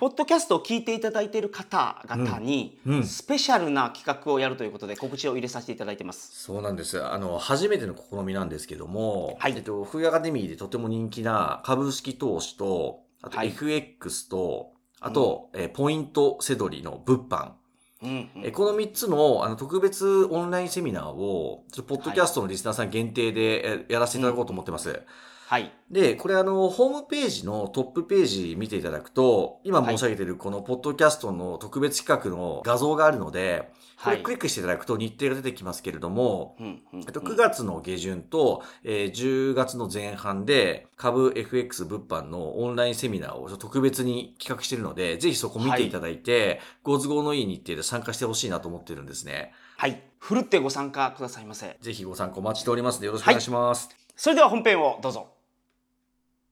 ポッドキャストを聞いていただいている方々に、うんうんスペシャルな企画をやるということで告知を入れさせていただいてます。そうなんです。あの、初めての試みなんですけども、はいえっと、フーアカデミーでとても人気な株式投資と、あとはい FX と、あと、えーポイントセドリの物販。うんうんえーこの3つのあの特別オンラインセミナーを、ちょっとポッドキャストのリスナーさん限定でえーやらせていただこうと思ってます。はい。で、これあの、ホームページのトップページ見ていただくと、今申し上げているこのポッドキャストの特別企画の画像があるので、こはいれクリックしていただくと日程が出てきますけれども、うんうんうんえっと、9月の下旬と、えー10月の前半で株 FX 物販のオンラインセミナーを特別に企画しているので、ぜひそこ見ていただいて、ご都合のいい日程で参加してほしいなと思ってるんですね。はい。ふるってご参加くださいませ。ぜひご参加お待ちしておりますのでよろしくお願いします。それでは本編をどうぞ。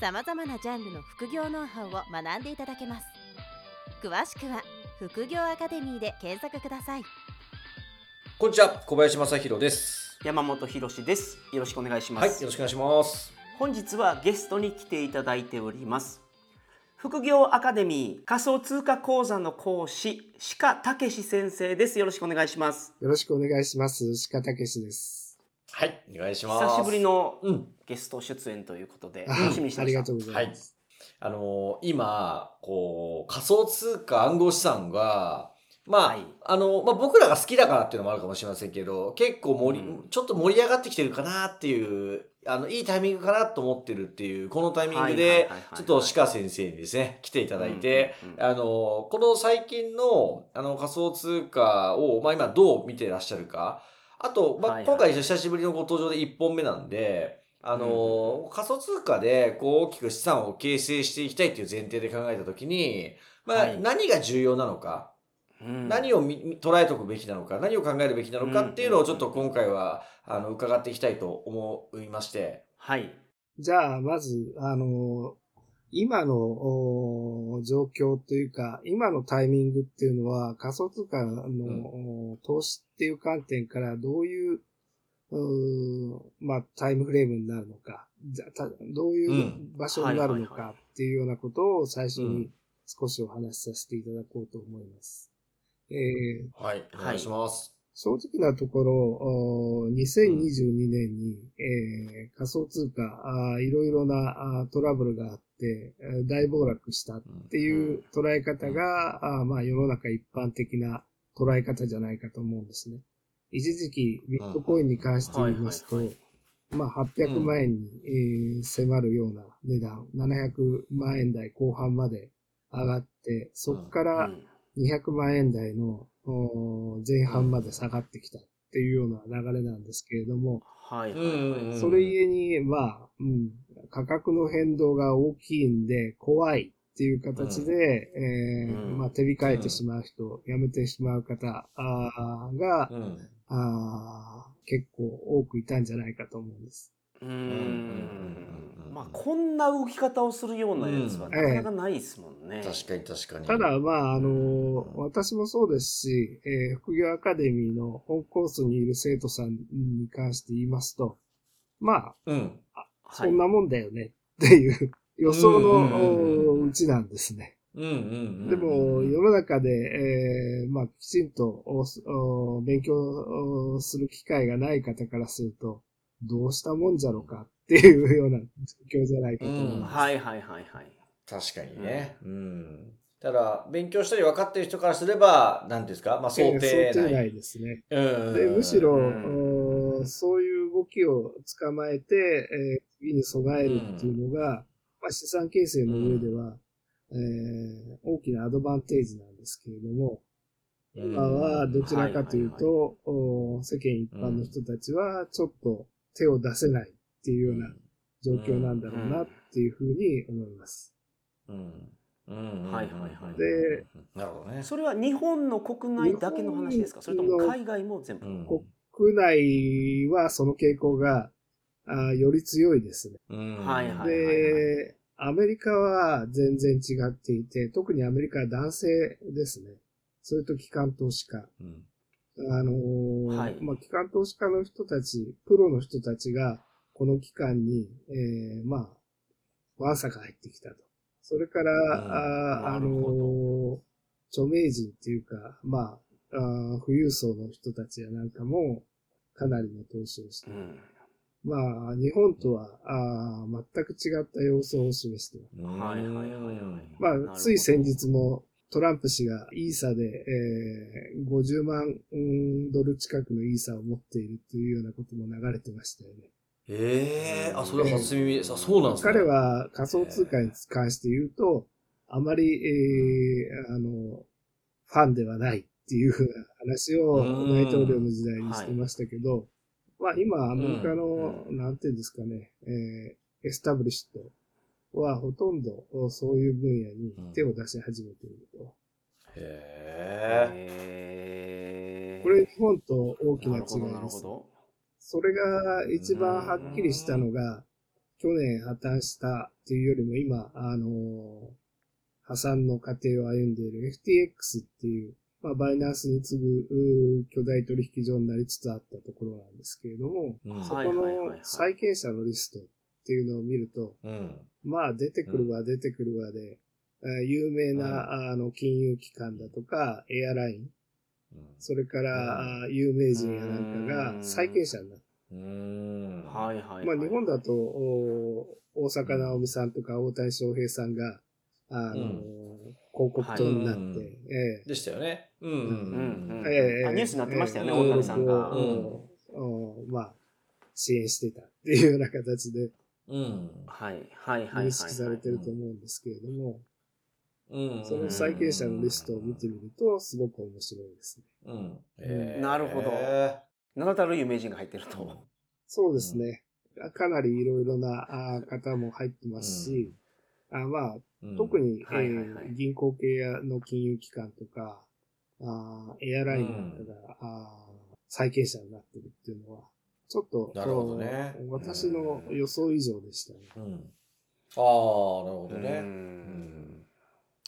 さまざまなジャンルの副業ノウハウを学んでいただけます詳しくは副業アカデミーで検索くださいこんにちは、小林正宏です。山本博史です。よろしくお願いしまはい、す。よろしくお願いします。本日はゲストに来ていただいております。副業アカデミー仮想通貨講座の講師鹿武史先生です。よろしくお願いします。よろしくお願いします。鹿武史です。はい、お願いします。久しぶりのうん。ゲスト出演ということであ楽しみにしてました。ありがとうございます。あのー今、こう、仮想通貨暗号資産が、まあ、はいあの、まあ、僕らが好きだからっていうのもあるかもしれませんけど、結構盛り、うんちょっと盛り上がってきてるかなっていう、あの、いいタイミングかなと思ってるっていう、このタイミングはいはいではいはい、ちょっと鹿先生にですね、来ていただいて、あの、この最近の、あの、仮想通貨を、まあ、今どう見てらっしゃるか、あと、まあ、はいはい。今回久しぶりのご登場で1本目なんで、あの、うん仮想通貨で、こう、大きく資産を形成していきたいっていう前提で考えたときに、まあ、はい。何が重要なのか、うん。何を見捉えておくべきなのか、何を考えるべきなのかっていうのをちょっと今回は、あの、伺っていきたいと思いまして。はい。じゃあ、まず、あの、今のお状況というか、今のタイミングっていうのは仮想通貨の、お投資っていう観点からどういう、うーまあ、タイムフレームになるのか、どういう場所になるのかっていうようなことを最初にうん少しお話しさせていただこうと思います。えーはい、お願いします。正直なところ、お2022年に、えー仮想通貨あー、いろいろなあートラブルがあって、えー大暴落したっていう捉え方が、あーまあ、世の中一般的な捉え方じゃないかと思うんですね。一時期、ビットコインに関して言いますとまあ、800万円に、えー迫るような値段、700万円台後半まで上がって、そこから、うん。200万円台の前半まで下がってきたっていうような流れなんですけれども、はいそれゆえに、まあ、うん、価格の変動が大きいんで怖いっていう形で、えーうん。まあ、手控えてしまう人、やめてしまう方が、うん。あー結構多くいたんじゃないかと思うんです。ううんうんうんうんん。まあこんな動き方をするようなやつはうんなかなかないですもんね。確かに確かに。ただ、まあ、あのうん私もそうですし、えー副業アカデミーの本コースにいる生徒さんに関して言いますと、まあ、うん。はいそんなもんだよねっていう予想のうちなんですね。でも、世の中で、えーまあ、きちんとおお勉強おする機会がない方からすると、どうしたもんじゃろかっていうような状況じゃないかと思います。はいはいはいはい。確かにね。うん。ただ、勉強したり分かってる人からすれば、何ですか？まあ、想定えー想定内。内ですね。うんで、むしろ、うんおそういう動きを捕まえて、えー次に備えるっていうのが、まあ、資産形成の上では、えー大きなアドバンテージなんですけれども、うん今はどちらかというと、お世間一般の人たちはちょっと手を出せないっていうような状況なんだろうなっていうふうに思います。うん。うんはいはいはいで、なるほどね。それは日本の国内だけの話ですか？それとも海外も全部、うんこ国内はその傾向が、あーより強いですね。うんはいはいで、アメリカは全然違っていて、特にアメリカは男性ですね。それと機関投資家。うんあのーはい。まあ、機関投資家の人たち、プロの人たちが、この期間に、えー、まあ、わんさか入ってきたと。それから、あーあのー著名人っていうか、まあ、あー富裕層の人たちやなんかも、かなりの投資をして。う、ん。まあ、日本とは、あー全く違った様相を示しています。うんはいはいはいはい。まあ、つい先日もトランプ氏がイーサで、えー50万うんドル近くのイーサを持っているというようなことも流れてましたよね。ええあ、それは初耳です。あ、そうなんですね。彼は仮想通貨に関して言うと、あまり、えーあの、ファンではないっていうふうな話をうん大統領の時代にしてましたけど、まあ今アメリカの、うなんていうんですかね、えーエスタブリッシュとはほとんどそういう分野に手を出し始めていると。へへー。これ日本と大きな違いなるほどなるです。ほど。それが一番はっきりしたのが、去年破綻したっていうよりも今、あの破産の過程を歩んでいる FTX っていう、まあ、バイナンスに次ぐ巨大取引所になりつつあったところなんですけれども、うん。そこの債権者のリストっていうのを見ると、うん。まあ出てくるわ出てくるわで、あ有名な、あの金融機関だとか、エアライン、それから、あ有名人やなんかが債権者になってうん。はいはいはい。まあ日本だと、お大坂なおみさんとか大谷翔平さんが、あの、うん。広告塔になって、はい。うんえ。でしたよね。うん。うん。うんえええあニュースになってましたよねええ大谷さんが。登録をおまあ、支援してたっていうような形でうん。はいはいはいはい。認識されてると思うんですけれども、うん。その債権者のリストを見てみると、すごく面白いですね。うん。へーなるほど名だたる有名人が入ってると。そうですね。かなりいろいろなあ方も入ってますし、あまあ、うん特に、はいはいはいえー銀行系やの金融機関とか、あーエアラインなんかが、あー債権者になってるっていうのは、ちょっと、なるほどね私の予想以上でしたね。うん。ああ、なるほどね。ううんん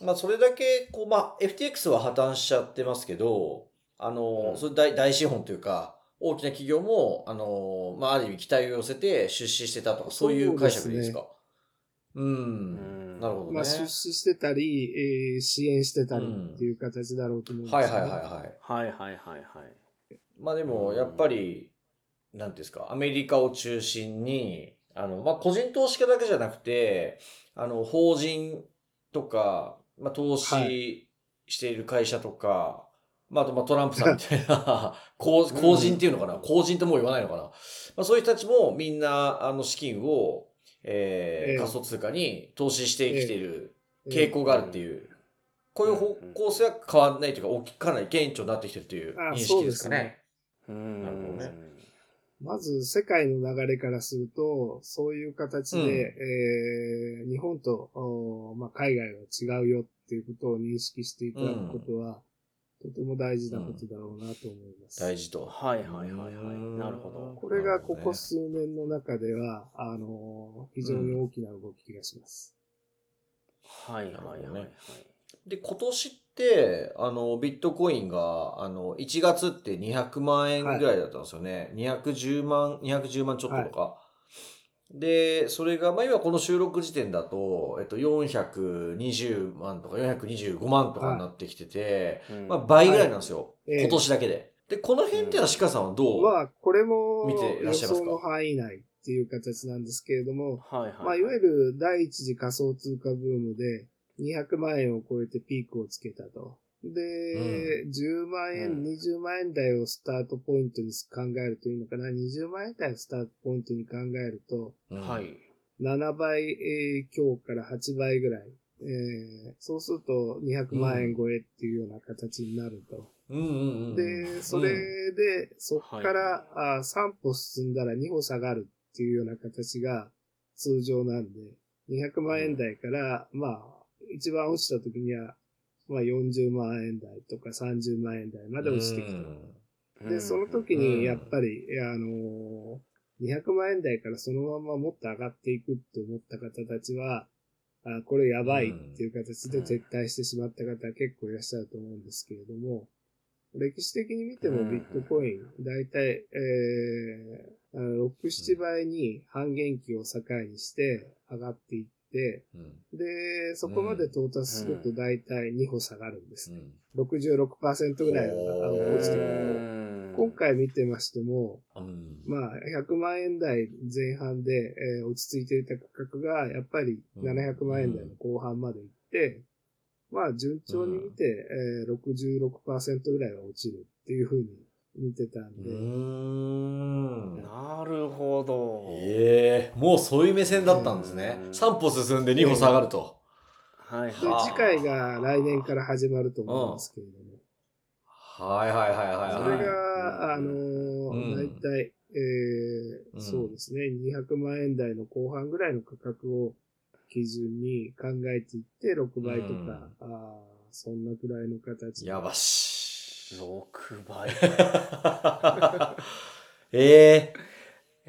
まあ、それだけ、こう、まあ、FTX は破綻しちゃってますけど、あの、うんそれ大大資本というか、大きな企業も、あの、まあ、ある意味期待を寄せて出資してたとか、そういう解釈でいいですか？ううんん。なるほどね。まあ、出資してたり、えー支援してたりっていう形だろうと思うんですはいけどはいはいはい。はいはいはいはい。まあでも、やっぱり、なんていうんですか、アメリカを中心に、あの、まあ個人投資家だけじゃなくて、あの、法人とか、まあ投は資している会社とか、まああとまあトランプさんみたいな、公公人っていうのかな、公人ともう言わないのかな？まあそういう人たちもみんな、あの、資金を、えーええ。仮想通貨に投資してきているえー傾向があるっていう、こういう方向性は変わらないというか、大きかなり顕著になってきてるというあ認識ですかね。うん。なるほどねまず世界の流れからすると、そういう形で、うんえー日本と、おまあ、海外は違うよっていうことを認識していただくことは、とても大事なことだろうなと思います。大事と。はいはいはいはいうんなるほどこれがここ数年の中では、あの非常に大きな動きがします。はいはいはいはい。で、今年って、あの、ビットコインが、あの、1月って200万円ぐらいだったんですよね。210万、210万ちょっととか。で、それが、まあ今この収録時点だと、えっと、420万とか425万とかになってきてて、うんまあ倍ぐらいなんですよ。はいええ今年だけで。で、この辺っていうのは鹿さんはどう、まあ、これも見ていらっ予しゃいますか？想の範囲内っていう形なんですけれども、はいはい。まあ、いわゆる第一次仮想通貨ブームで200万円を超えてピークをつけたと。で、10万円、うん20万円台をスタートポイントに考えるといいのかな。20万円台をスタートポイントに考えると、うんはい。7倍、えー強から8倍ぐらい。えーそうすると200万円超えっていうような形になると。うんうんうん。で、それで、そっから、あ3歩進んだら2歩下がるっていうような形が通常なんで、200万円台から、まあ、一番落ちた時には、まあ40万円台とか30万円台まで落ちてきた。で、その時にやっぱり、あのー、200万円台からそのままもっと上がっていくって思った方たちは、あこれやばいっていう形で撤退してしまった方結構いらっしゃると思うんですけれども、歴史的に見てもビットコイン、だいたい、えー、6、7倍に半減期を境にして上がっていって、で、そこまで到達するとだいたい2歩下がるんですね。66%ぐらいが落ちてくる。今回見てましても、うん、まあ、100万円台前半で、えー、落ち着いていた価格が、やっぱり700万円台の後半まで行って、うん、まあ、順調に見て、えー、66%ぐらいは落ちるっていうふうに見てたんで。んなるほど。ええー、もうそういう目線だったんですね。3歩進んで2歩下がると。はい、はい。次回が来年から始まると思うんですけれども。はいはいはいはい、それが、あのー、だいたい、えー、そうですね、200万円台の後半ぐらいの価格を基準に考えていって、6倍とか、うん、あそんなくらいの形やばし。6倍。ええー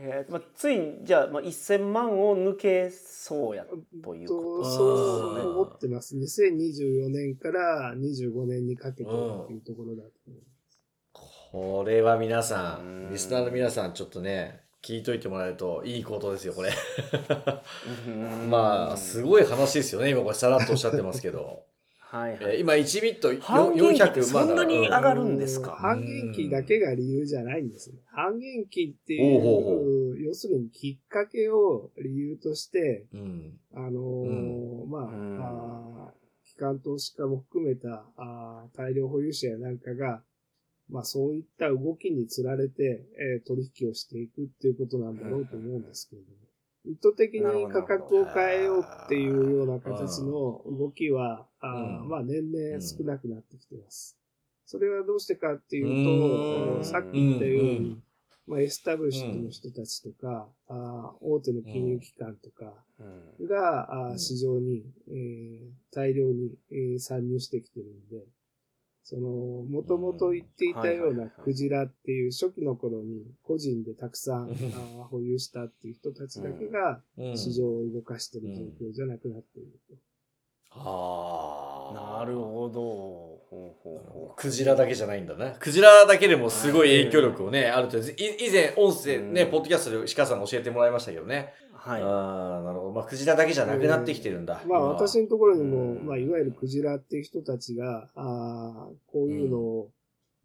えーまあ、ついにじゃあ、まあ、1000万を抜けそうやということそう思ってます。2024年から25年にかけてというところだと思います。これは皆さん、リスナーの皆さん、ちょっとね、聞いといてもらえるといいことですよ、これ。まあ、すごい話ですよね、今これさらっとおっしゃってますけど。はいはい、えー、今1ビット400そんなに上がるんですか？半減期だけが理由じゃないんですね。半減期っていう、要するにきっかけを理由として、うん、あのーうん、まあ、うん、あ機関投資家も含めたあ大量保有者やなんかが、まあそういった動きにつられて、えー、取引をしていくっていうことなんだろうと思うんですけれども。意図的に価格を変えようっていうような形の動きは、あまあ年々少なくなってきてます。それはどうしてかっていうと、さっき言ったように、まあ、エスタブリッシュの人たちとか、あ大手の金融機関とかが、あ市場に、えー、大量に、えー、参入してきてるんで、その、もともと言っていたようなクジラっていう初期の頃に個人でたくさん保有したっていう人たちだけが市場を動かしている状況じゃなくなっていると。ああ、なるほど。クジラだけじゃないんだね。クジラだけでもすごい影響力をね、あると。以前、音声ね、ポッドキャストで鹿さん教えてもらいましたけどね。はい。ああ、なるほど。まあ、クジラだけじゃなくなってきてるんだ。まあ、私のところにも、まあ、いわゆるクジラっていう人たちが、ああ、こういうのを、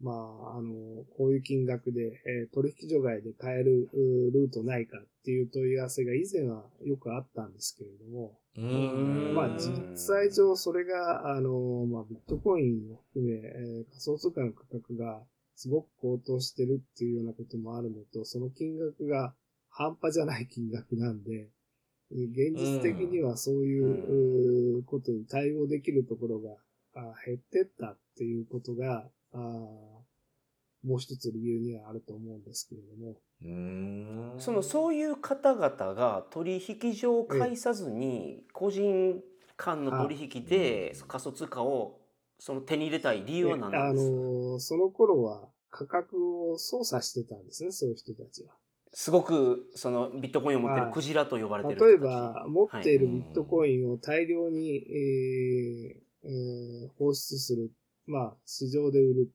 まあ、あの、こういう金額で、えー、取引所外で買えるルートないかっていう問い合わせが以前はよくあったんですけれども、うんまあ実際上それが、あの、まあビットコインを含め、えー、仮想通貨の価格がすごく高騰してるっていうようなこともあるのと、その金額が半端じゃない金額なんで、現実的にはそういうことに対応できるところが減ってったっていうことが、もう一つ理由にはあると思うんですけれども。うんそのそういう方々が取引所を介さずに個人間の取引で仮想通貨をその手に入れたい理由は何なんですか？あのその頃は価格を操作してたんですね、そういう人たちは。すごくそのビットコインを持ってるクジラと呼ばれてる例えば、持っているビットコインを大量に、はい、えーえー、放出する。まあ、市場で売る。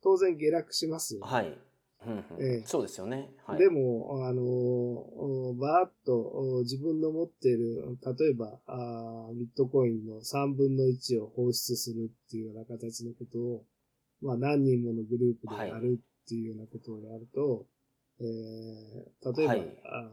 当然下落しますはい。うんえー、そうですよね。はい、でも、あの、バーッと自分の持っている、例えばあ、ビットコインの3分の1を放出するっていうような形のことを、まあ何人ものグループでやるっていうようなことをやると、えー、例えば、はい、あ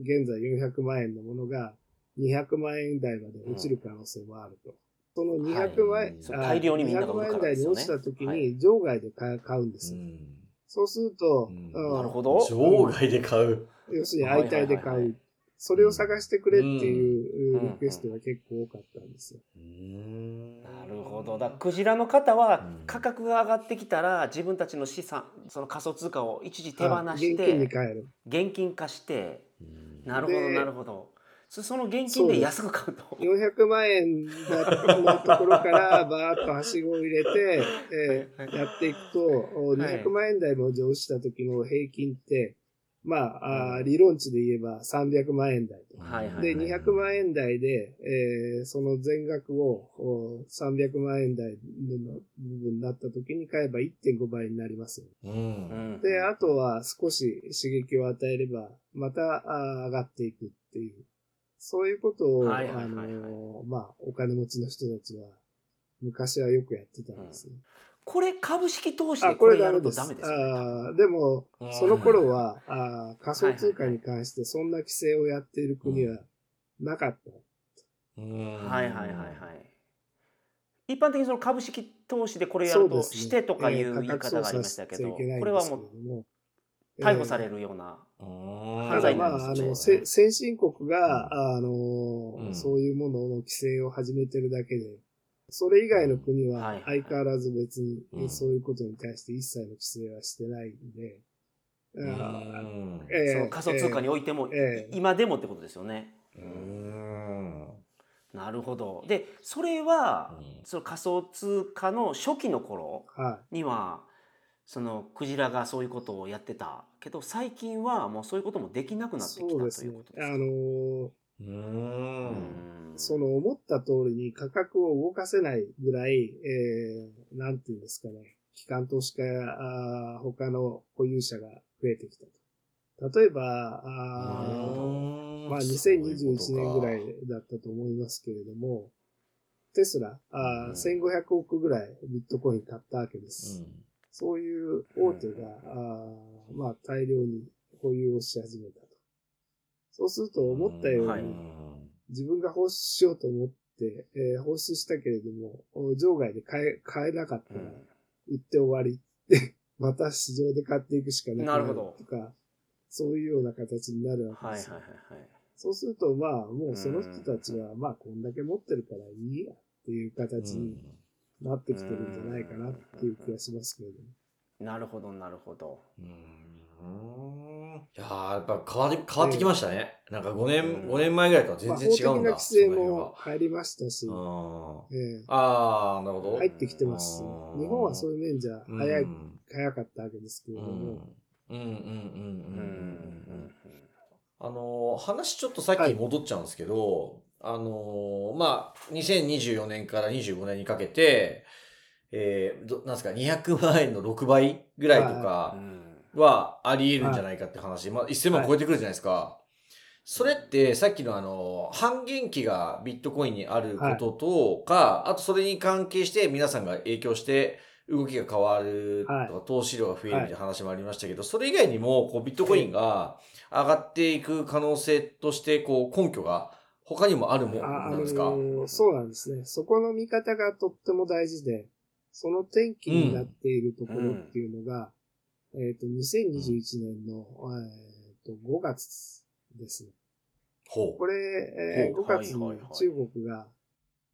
現在400万円のものが200万円台まで落ちる可能性もあると。うん、その200万円、はい、大量にみんなが、ね、200万円台に落ちた時に場外で買うんですよ。はい、そうすると、うん、なるほど。場外で買う。要するに相対で買う。それを探してくれっていうリクエストが結構多かったんですよ。なるほど。だクジラの方は価格が上がってきたら自分たちの資産、その仮想通貨を一時手放して、現金に変える。現金化して、なるほどなるほど。そその現金で安く買うと。400万円のところから バーッとはしごを入れて、えーはいやっていくと、お200万円台まで落ちた時の平均って、まあ、あー理論値で言えば300万円台と。はいはいで、200万円台で、えーその全額をお300万円台の部分になった時に買えば1.5倍になりますよ。うん。うんで、あとは少し刺激を与えれば、またあー上がっていくっていう。そういうことを、はいはいあはいはいのー、まあ、お金持ちの人たちは、昔はよくやってたんですね。これ株式投資あ、でここれやるとれダメです。ね。あーでもう、んその頃は、あー仮想通貨に関してそんな規制をやっている国はなかった。うんはいはいはいはい。一般的にその株式投資でこれやるとしてとかいう言い方がありましたけど、これはもうう逮捕されるような。犯罪にまあ、あの、なりますねせ先進国が、あの、うんそういうものの規制を始めてるだけで、それ以外の国は相変わらず別にうんそういうことに対して一切の規制はしてないんで、その仮想通貨においても、ええ今でもってことですよね。うんなるほど。で、それは、うんその仮想通貨の初期の頃はには、そのクジラがそういうことをやってたけど、最近はもうそういうこともできなくい。なってきたといそうですねうこと。ですか。あの、その思った通りに価格を動かせないぐらい、えー、なんていうんですかね、機関投資家や他の保有者が増えてきたと。例えば、あーまあ2021年ぐらいだったと思いますけれども、テスラ、あーうん1500億ぐらいビットコイン買ったわけです。そういう大手が、あーまあ大量に保有をし始めたと。そうすると思ったように、はい自分が放出しようと思って、えー放出したけれども、お場外で買え、買えなかったら、売って終わりって、また市場で買っていくしかなくなるとか、そういうような形になるわけはいはいですよ。はいはい。そうすると、まあ、もうその人たちは、まあ、こんだけ持ってるからいいやっていう形になってきてるんじゃないかなっていう気がしますけれども。なるほどなるほど。うんいやーやっぱ変わり変わってきましたね。なんか5年、うん。5年前ぐらいとは全まあ、然違うんだ。法的な規制そのも入りましたし、辺はええ。うんああ、なるほど。入ってきてますし、うん。日本はそういう面じゃ早い、うん。早かったわけですけれども、うん。うんうんうんうんうん。うん。あのー話ちょっとさっきに戻っちゃうんですけど、あのーまあ、2024年から25年にかけて、えー、どなんですか、200万円の6倍ぐらいとうんかうんはあり得るんじゃないかって話、まあ、1000万超えてくるじゃないですか。それってさっきのあの、半減期がビットコインにあることとか、あとそれに関係して皆さんが影響して動きが変わるとか、はい。投資量が増えるみたいな話もありましたけど、それ以外にもこうビットコインが上がっていく可能性としてこう根拠が他にもあるもんなんですか、のーそうなんですね。そこの見方がとっても大事で、その転機になっているところっていうのが、えっ、と、2021年の、えー、と5月ですね。ほこれ、えーほう5月に中国が、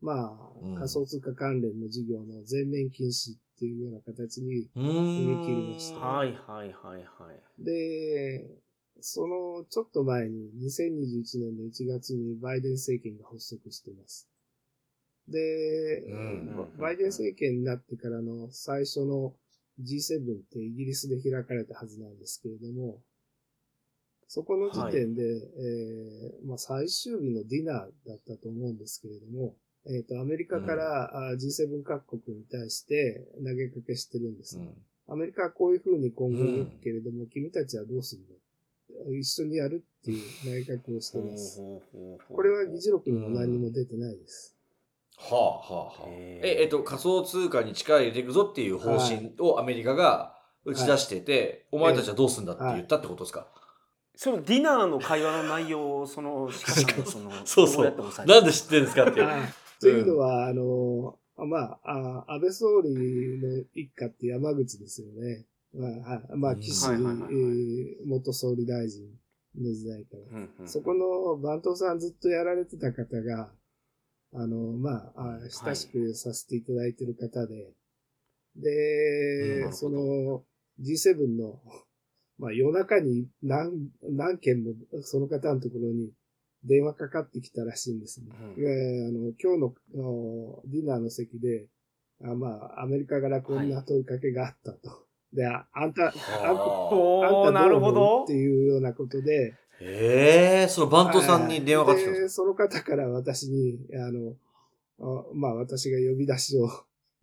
まうんあ、仮想通貨関連の事業の全面禁止っていうような形に、う。うーん。踏み切りましたはいはいはいはい。で、そのちょっと前に2021年の1月にバイデン政権が発足しています。で、うんバイデン政権になってからの最初の G7 ってイギリスで開かれたはずなんですけれども、そこの時点で、えーまあ、最終日のディナーだったと思うんですけれども、えっ、と、アメリカから、あ G7 各国に対して投げかけしてるんです。うんアメリカはこういうふうに今後動くけれども、君たちはどうするの？一緒にやるっていう投げかけをしてます。これは議事録にも何も出てないです。はあはあはあ。え、えっと、仮想通貨に力入れていくぞっていう方針をアメリカが打ち出してて、お前たちはどうすんだって言ったってことですか、そのディナーの会話の内容をその鹿さんがその そうそう。なんで知ってるんですかって。あ というのは、あの、まあ、あ安倍総理の一家って山口ですよね。まあ、はい。まあ、うん。岸、元総理大臣の時代から。うんうん。そこの番頭さんずっとやられてた方が、あの、まあ、あ親しくさせていただいてる方で、で、うんその G7 の、まあ夜中に何、何件もその方のところに電話かかってきたらしいんですね。うんえーあの今日のディナーの席で、あまあ、アメリカからこんな問いかけがあったと。で、ああんた、あんた、あんたなるほどう思う？どって。いうようなことで、ええそのバントさんに電話がかかってきたんでで、その方から私に、あの、あまあ私が呼び出しを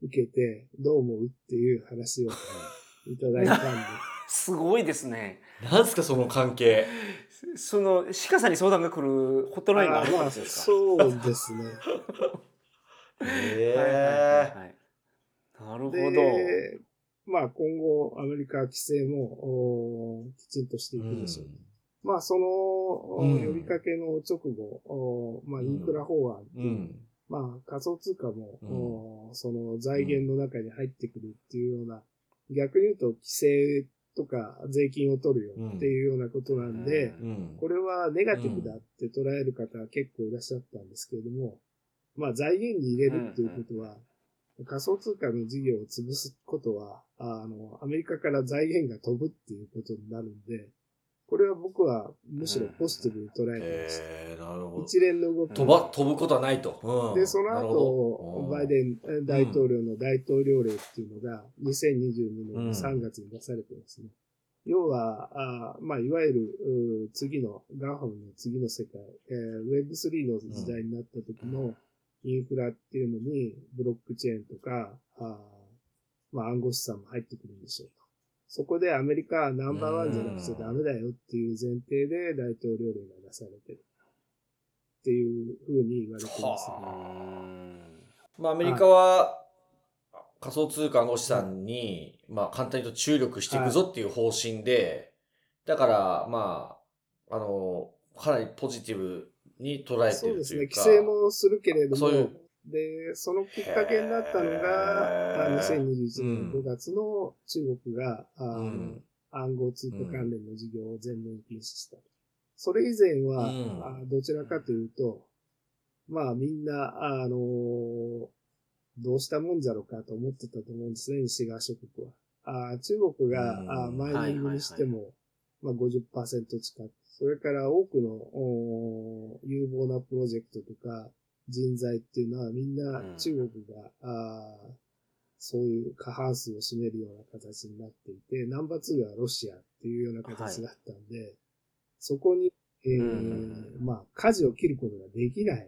受けて、どう思うっていう話を いただいたんで。すごいですね。なんですか、その関係？その、鹿さんに相談が来るホットラインがあるわまあけですか？そうですね。ええはいなるほど。で、まあ今後アメリカは規制もおきちんとしていくでしょう。まあその、呼びかけの直後、おまあインフラ法案う、うん。まあ仮想通貨も、うんおその財源の中に入ってくるっていうような、逆に言うと規制とか税金を取るよっていうようなことなんで、うんうん。これはネガティブだって捉える方は結構いらっしゃったんですけれども、まあ財源に入れるっていうことは、仮想通貨の事業を潰すことは、あの、アメリカから財源が飛ぶっていうことになるんで、これは僕はむしろポジティブに捉えてました。ええなるほど。一連の動き。飛ば、飛ぶことはないと。うんで、その後バイデン大統領の大統領令っていうのが2022年の3月に出されてますね。要は、あまあ、いわゆるう次の、 GAFAM の次の世界、えー Web3 の時代になった時のインフラっていうのに、ブロックチェーンとか、あまあ、暗号資産も入ってくるんでしょうと。そこでアメリカはナンバーワンじゃなくちゃダメだよっていう前提で大統領令が出されてる。っていうふうに言われてますね。まあ、アメリカは、仮想通貨暗号資産に、まあ、簡単にと注力していくぞっていう方針で、だから、まあ、あの、かなりポジティブに捉えてそうですね。るというか。規制もするけれども、そういうで、そのきっかけになったのが、あへー2021うん年5月の中国が、あうん暗号通貨関連の事業を全面禁止した。それ以前は、うんあどちらかというと、まあみんな、あのどうしたもんじゃろうかと思ってたと思うんですね、西側諸国は。あ中国が、うんあマイニングにしても、まあ、50%近く。それから多くのお有望なプロジェクトとか人材っていうのはみんなうん。中国が、あーそういう過半数を占めるような形になっていて、ナンバー2がロシアっていうような形だったんで、そこに、えーうん。まあ、舵を切ることができない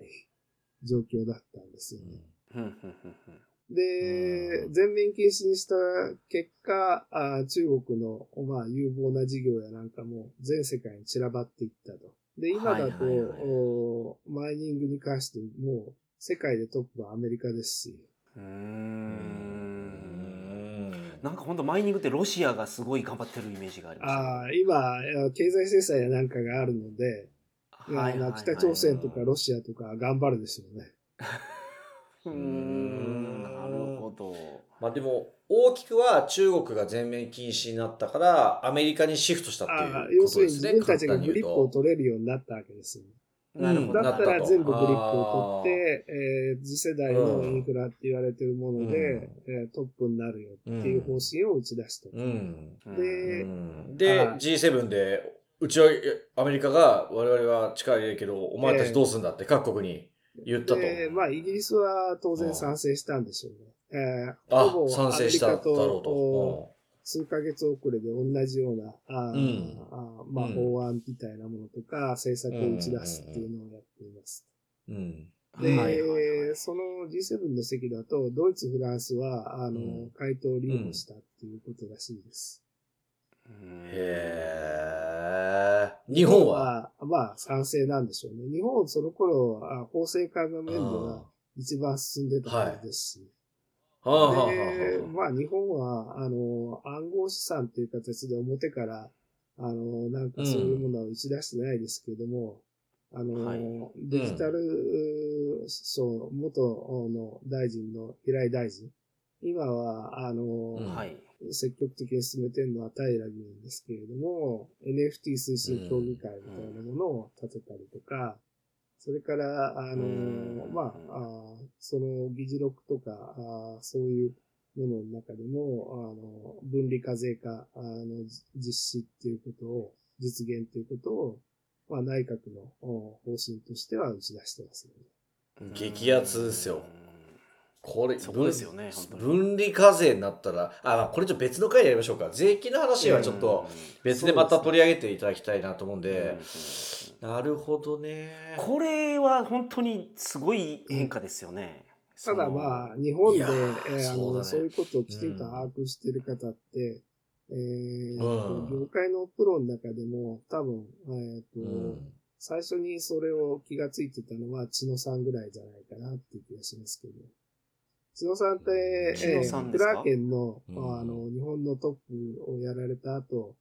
状況だったんですよね。ふん。でう、ん。全面禁止にした結果、あー中国の、まあ、有望な事業やなんかも全世界に散らばっていったと。で、今だと、はいはいはい。おマイニングに関してもう世界でトップはアメリカですし、うーうんん。なんか本当マイニングってロシアがすごい頑張ってるイメージがあります、あー今、えー経済制裁やなんかがあるので、いやまあ北朝鮮とかロシアとか頑張るでしょうね。うーんなるほど。まあでも、大きくは中国が全面禁止になったから、アメリカにシフトしたっていう要するにことですね。自分たちがグリップを取れるようになったわけですよね。なるほど。だったら全部グリップを取って、あえー次世代のインフラって言われてるもので、えートップになるよっていう方針を打ち出した。うん。うんでうんで、はい G7 で、うちは、アメリカが我々は力入れるけど、お前たちどうすんだって各国に言ったと。で、まあ、イギリスは当然賛成したんでしょうね。えーあほぼ、賛成しただアメリカろうとお。数ヶ月遅れで同じような、あーうんあーまあ、うん法案みたいなものとか、政策を打ち出すっていうのをやっています。うん。で、はいはいはいその G7 の席だと、ドイツ、フランスは、あの、うん回答を利用したっていうことらしいです。うんへー。日本は？まあ、賛成なんでしょうね。日本、その頃、あ法制化の面では一番進んでた頃ですし。はあはまあ、日本は、あの、暗号資産っていう形で表から、あの、なんかそういうものは打ち出してないですけれども、あの、はいデジタル省元の大臣の平井大臣、今は、あの、うんはい。積極的に進めてるのは平議員ですけれども、NFT 推進協議会みたいなものを立てたりとか、それから、あのうんまあ、あーその議事録とか、あーそういうものの中でも、あの、分離課税化あのじ実施っていうことを、実現っていうことを、まあ、内閣の方針としては打ち出してますね。激アツですよ。これ、そこですよね、分離課税になったら、あ、まあ、これちょっと別の回でやりましょうか。税金の話はちょっと別でまた取り上げていただきたいなと思うんで。なるほどね。これは本当にすごい変化ですよね。ただまあ、日本で、えー、あの、そういうことをきちんと把握してる方って、えー、業界のプロの中でも多分、えっ、と、最初にそれを気がついてたのは、千野さんぐらいじゃないかなっていう気がしますけど。千野さんって、えー、クラーケンの、あの、日本のトップをやられた後、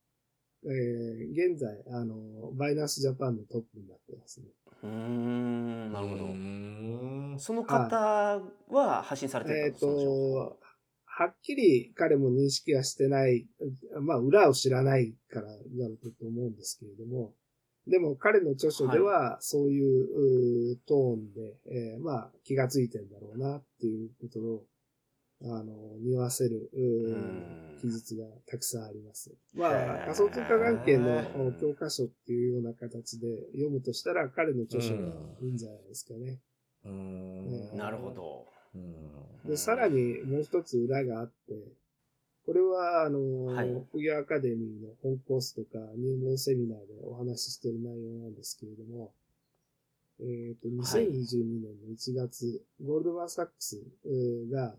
えー、現在、あの、バイナスジャパンのトップになってますね。うん、なるほど。その方は発信されてるんですか、えっ、と、は。っきり彼も認識はしてない、まあ、裏を知らないからだろうと思うんですけれども、でも彼の著書ではそういうトーンで、えー、まあ気がついてんだろうなっていうことを、あの、匂わせる記述がたくさんあります。まあ、仮想通貨関係の教科書っていうような形で読むとしたら彼の著書がいいんじゃないですかね。うん、なるほど。で、さらにもう一つ裏があって、これは、あの、はい、副業アカデミーの本コースとか入門セミナーでお話ししている内容なんですけれども、えっ、ー、と、2022年の1月、はい、ゴールドマンサックスが、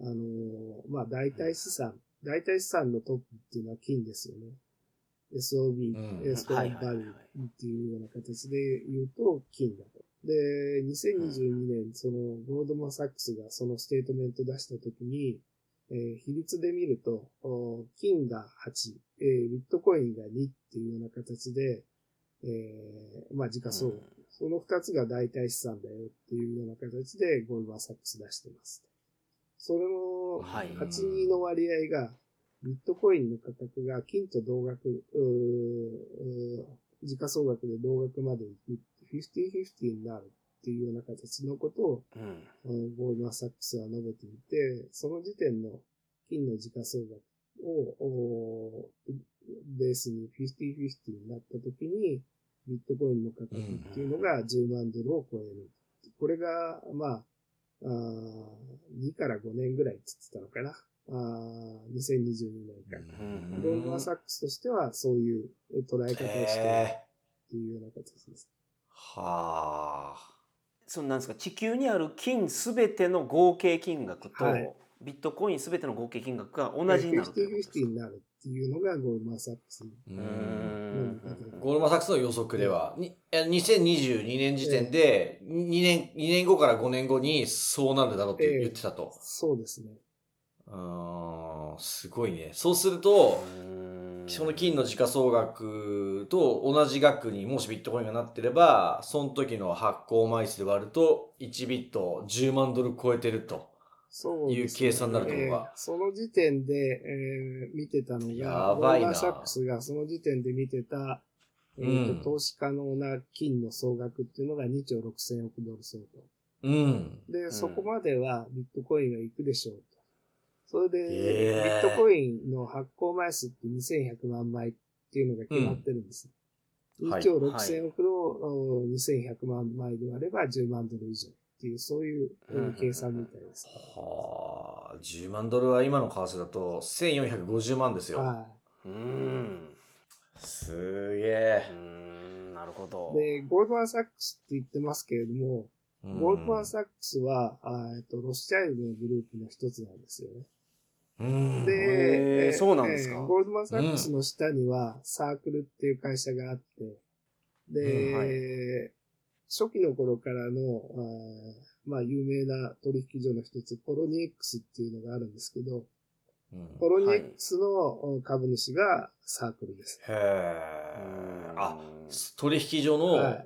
あの、まあ、代替資産、代替資産のトップっていうのは金ですよね。SOB、うん、ストーンバリューっていうような形で言うと金だと。で、2022年、そのゴールドマンサックスがそのステートメント出したときに、えー、比率で見ると、金が8、えー、ビットコインが2っていうような形で、えー、まあ時価総額、うん、その2つが代替資産だよっていうような形でゴールドマンサックス出してます。それの8の割合が、ビットコインの価格が金と同額、時価総額で同額までいく、50-50になるっていうような形のことを、うん、ゴールドマンサックスは述べていて、その時点の金の時価総額をベースに50-50になった時に、ビットコインの価格っていうのが10万ドルを超える。これが、まあ、あ2から5年ぐらいつってたのかな。あ2022年から。ゴールドマンサックスとしてはそういう捉え方をしてっていうような形です。はあ。そのなんですか地球にある金すべての合計金額と、はい、ビットコインすべての合計金額が同じになるということになるっていうのがゴールドマンサックス。ゴールドマンサックスの予測では、に2022年時点で2年、2年後から5年後にそうなるだろうって言ってたと。えー、そうですね。あすごいね。そうすると、その金の時価総額と同じ額にもしビットコインがなってれば、その時の発行枚数で割ると、1ビット10万ドル超えてると。そういう計算になるとその時点で、えー、見てたのが、やばいな。サックスがその時点で見てた、えーと、うん、投資可能な金の総額っていうのが2兆6千億ドル相当。うん。で、うん、そこまではビットコインがいくでしょうと。それで、ビットコインの発行枚数って2100万枚っていうのが決まってるんです。うん、2兆6000億の2100万枚であれば10万ドル以上っていう、そういう計算みたいです。はあ、10万ドルは今の為替だと1450万ですよ。はい。うん。すげえ。うん、なるほど。で、ゴールドマンサックスって言ってますけれども、ゴールドマンサックスは、えっと、ロスチャイルドのグループの一つなんですよね。で、そうなんですか、ゴールドマン・サックスの下にはサークルっていう会社があって、で、うんはい、初期の頃からの、あまあ、有名な取引所の一つ、ポロニエックスっていうのがあるんですけど、うん、ポロニエックスの株主がサークルです。はい、へえ。あ、取引所の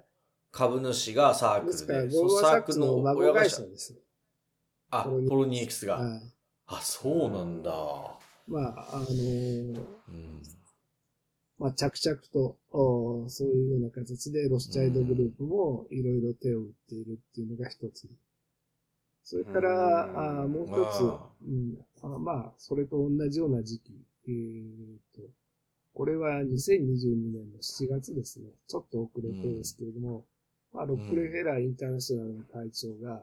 株主がサークルで。ですから、ゴークスの孫会社です。あ、ポロニエックスが。はいあ、そうなんだ。まあ、あのー、うん、まあ、着々とお、そういうような形でロスチャイドグループもいろいろ手を打っているっていうのが一つ。それから、あもう一つ、うん、あまあ、それと同じような時期、えー、と、これは2022年の7月ですね。ちょっと遅れてですけれども、うん、まあ、ロックレフェラーインターナショナルの会長が、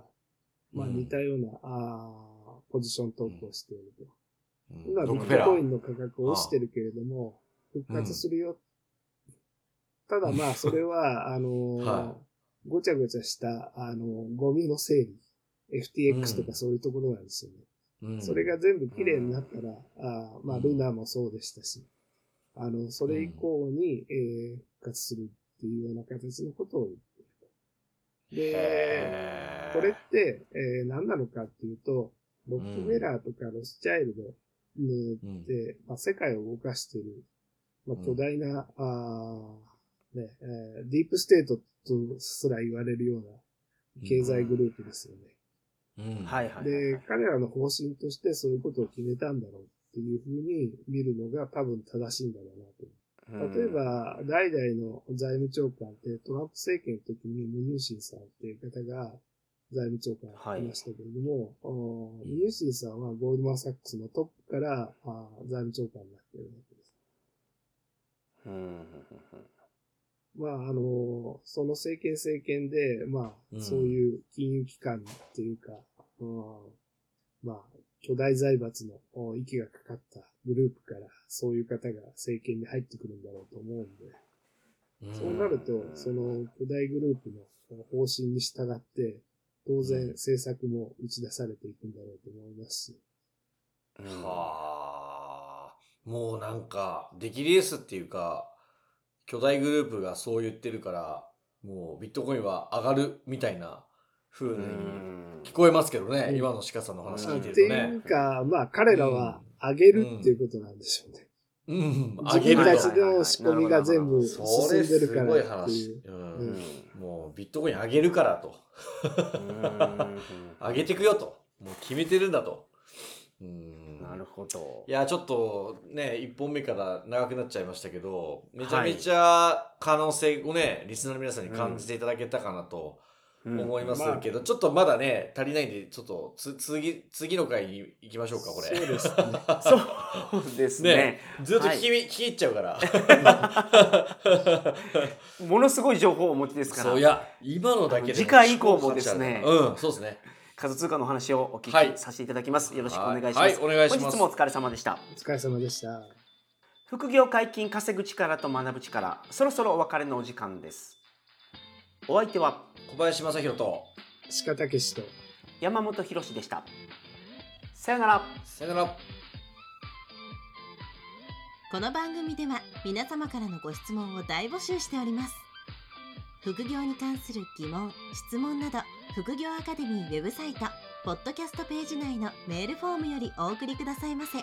まあ、似たような、あポジショントークをしていると。今、ビットコインの価格落ちてるけれども、復活するよ。ただまあ、それは、あのーごちゃごちゃした、あの、ゴミの整理、FTX とかそういうところなんですよね。うん、それが全部綺麗になったら、あまあ、ルナもそうでしたし、あの、それ以降に、えー、復活するっていうような形のことを言っていると。で、これって、えー、何なのかっていうと、ロックフェラーとかロスチャイルドによって、まあ、世界を動かしている、まあ、巨大な、あね、えー、ディープステートとすら言われるような経済グループですよね。うん。はいはい。で、彼らの方針としてそういうことを決めたんだろうっていうふうに見るのが多分正しいんだろうなと。例えば、代々の財務長官ってトランプ政権の時にムニューシンさんっていう方が財務長官やってましたけれども、はい、ムニューシンさんはゴールドマンサックスのトップから財務長官になっているまあ、あの、その政権政権で、まあ、そういう金融機関っていうか、うん、まあ、巨大財閥の息がかかったグループから、そういう方が政権に入ってくるんだろうと思うんで、うん、そうなると、その巨大グループの方針に従って、当然政策も打ち出されていくんだろうと思いますし。はあ、もうなんか、出来レースっていうか、巨大グループがそう言ってるから、もうビットコインは上がるみたいな風に聞こえますけどね、今の鹿さんの話聞いてるとね。っていうか、まあ彼らは上げるっていうことなんでしょうね。うん、自分たちの仕込みが全部進んでるからっていう。もうビットコイン上げるからと。上げてくよと。もう決めてるんだと。うんなるほど。いや、ちょっとね、1本目から長くなっちゃいましたけど、めちゃめちゃ可能性をね、リスナーの皆さんに感じていただけたかなと思いますけど、うんうんまあ、ちょっとまだね、足りないんで、ちょっとつ次、次の回に行きましょうか、これ。そうですね。そうですね。ねずっと聞き,、はい、聞き入っちゃうから。ものすごい情報をお持ちですから。そう、いや、今のだけで。次回以降もですね。うん、そうですね。仮想通貨の話をお聞きさせていただきます。はい、よろしくお願いします。はい、お願いします。本日もお疲れ様でした。お疲れ様でした。副業解禁稼ぐ力と学ぶ力、そろそろお別れのお時間です。お相手は小林正弘と鹿武史と山本博でした。さよなら。さよなら。この番組では皆様からのご質問を大募集しております。副業に関する疑問・質問など副業アカデミーウェブサイトポッドキャストページ内のメールフォームよりお送りくださいませ。